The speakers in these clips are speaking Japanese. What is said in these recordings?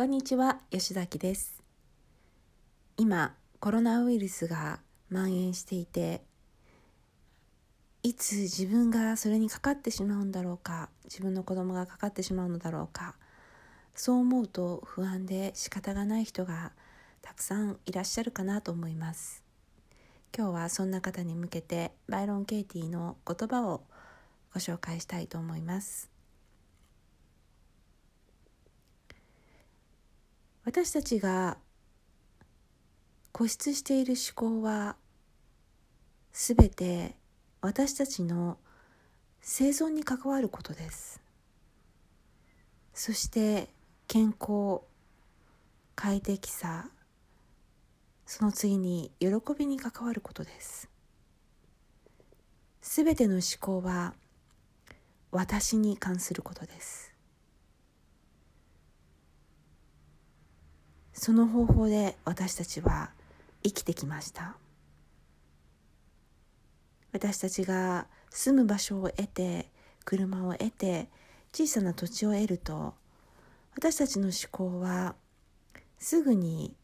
こんにちは吉崎です。今コロナウイルスが蔓延していていつ自分がそれにかかってしまうんだろうか自分の子供がかかってしまうのだろうかそう思うと不安で仕方がない人がたくさんいらっしゃるかなと思います。今日はそんな方に向けてバイロン・ケイティの言葉をご紹介したいと思います。私たちが固執している思考はすべて私たちの生存に関わることです。そして健康快適さその次に喜びに関わることです。すべての思考は私に関することです。その方法で私たちは生きてきました。私たちが住む場所を得て車を得て小さな土地を得ると私たちの思考はすぐに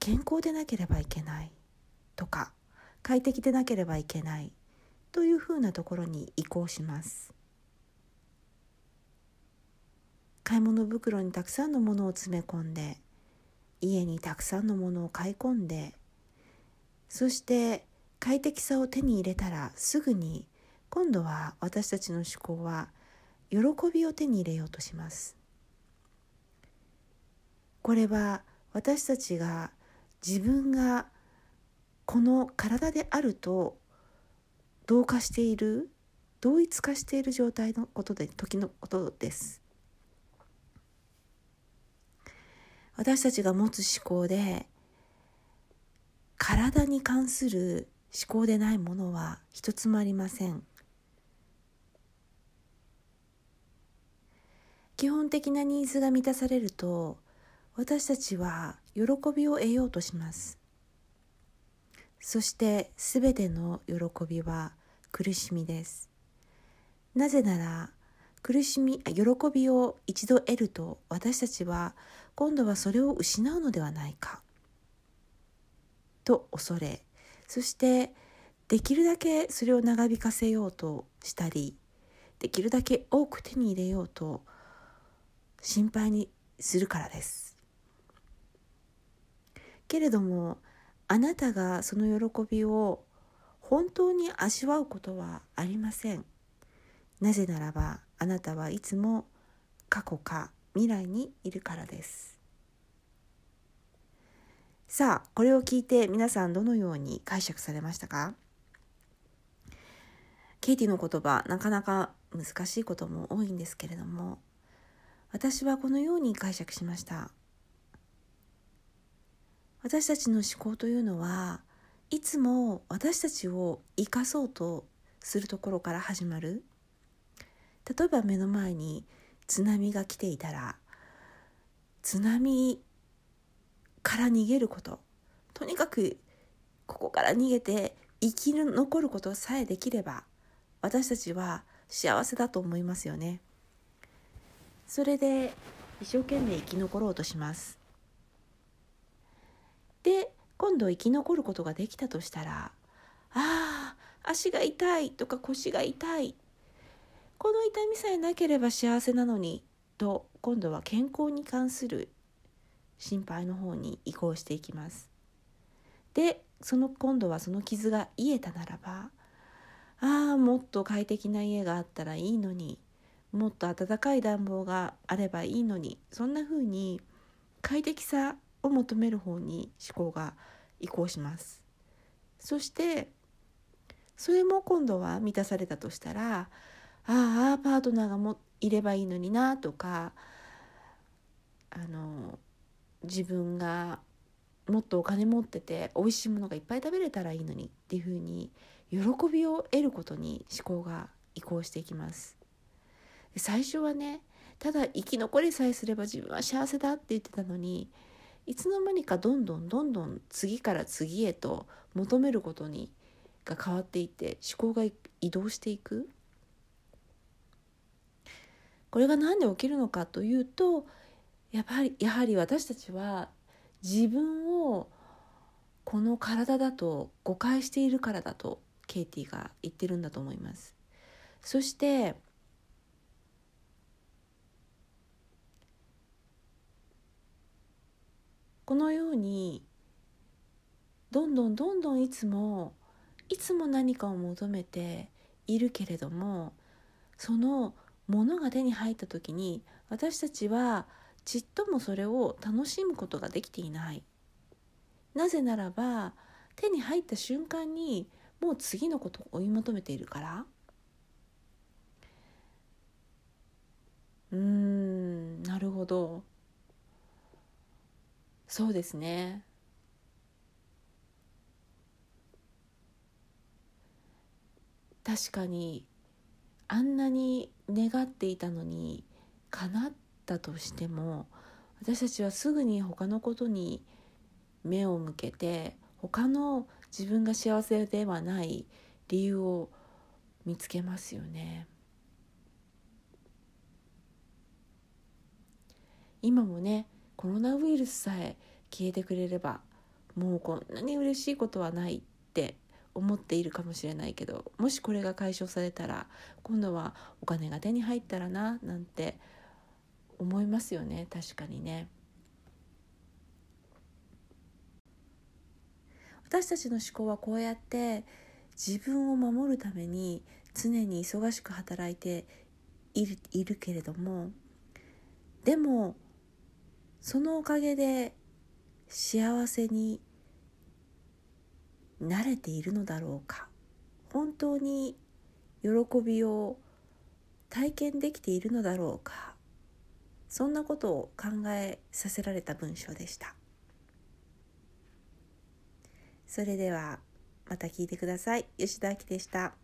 健康でなければいけないとか快適でなければいけないというふうなところに移行します。買い物袋にたくさんのものを詰め込んで家にたくさんのものを買い込んでそして快適さを手に入れたらすぐに今度は私たちの思考は喜びを手に入れようとします。これは私たちが自分がこの体であると同化している同一化している状態のことで時のことです。私たちが持つ思考で体に関する思考でないものは一つもありません。基本的なニーズが満たされると私たちは喜びを得ようとします。そしてすべての喜びは苦しみです。なぜなら苦しみ喜びを一度得ると私たちは今度はそれを失うのではないか。と恐れそしてできるだけそれを長引かせようとしたりできるだけ多く手に入れようと心配にするからです。けれどもあなたがその喜びを本当に味わうことはありません。なぜならばあなたはいつも過去か。未来にいるからです。さあこれを聞いて皆さんどのように解釈されましたか？ケイティの言葉なかなか難しいことも多いんですけれども私はこのように解釈しました。私たちの思考というのはいつも私たちを生かそうとするところから始まる。例えば目の前に津波が来ていたら津波から逃げること。とにかくここから逃げて生き残ることさえできれば私たちは幸せだと思いますよね。それで一生懸命生き残ろうとします。で今度生き残ることができたとしたら「ああ足が痛い」とか「腰が痛い」この痛みさえなければ幸せなのにと今度は健康に関する心配の方に移行していきます。でその今度はその傷が癒えたならばああもっと快適な家があったらいいのにもっと暖かい暖房があればいいのにそんな風に快適さを求める方に思考が移行します。そしてそれも今度は満たされたとしたらああパートナーがもいればいいのになとかあの自分がもっとお金持ってて美味しいものがいっぱい食べれたらいいのにっていうふうに喜びを得ることに思考が移行していきます。最初はねただ生き残りさえすれば自分は幸せだって言ってたのにいつの間にかどんどんどんどん次から次へと求めることにが変わっていって思考が移動していく。これが何で起きるのかというとやっぱりやはり私たちは自分をこの体だと誤解しているからだとケイティが言ってるんだと思います。そしてこのようにどんどんどんどんいつもいつも何かを求めているけれどもそのものが手に入った時に私たちはちっともそれを楽しむことができていない。なぜならば手に入った瞬間にもう次のことを追い求めているから。うーんなるほど。そうですね。確かにあんなに願っていたのに叶ったとしても私たちはすぐに他のことに目を向けて他の自分が幸せではない理由を見つけますよね。今もねコロナウイルスさえ消えてくれればもうこんなに嬉しいことはないって思っているかもしれないけどもしこれが解消されたら今度はお金が手に入ったらななんて思いますよね確かにね。私たちの思考はこうやって自分を守るために常に忙しく働いているいるけれどもでもそのおかげで幸せに慣れているのだろうか。本当に喜びを体験できているのだろうか。そんなことを考えさせられた文章でした。それではまた聞いてください。吉田明でした。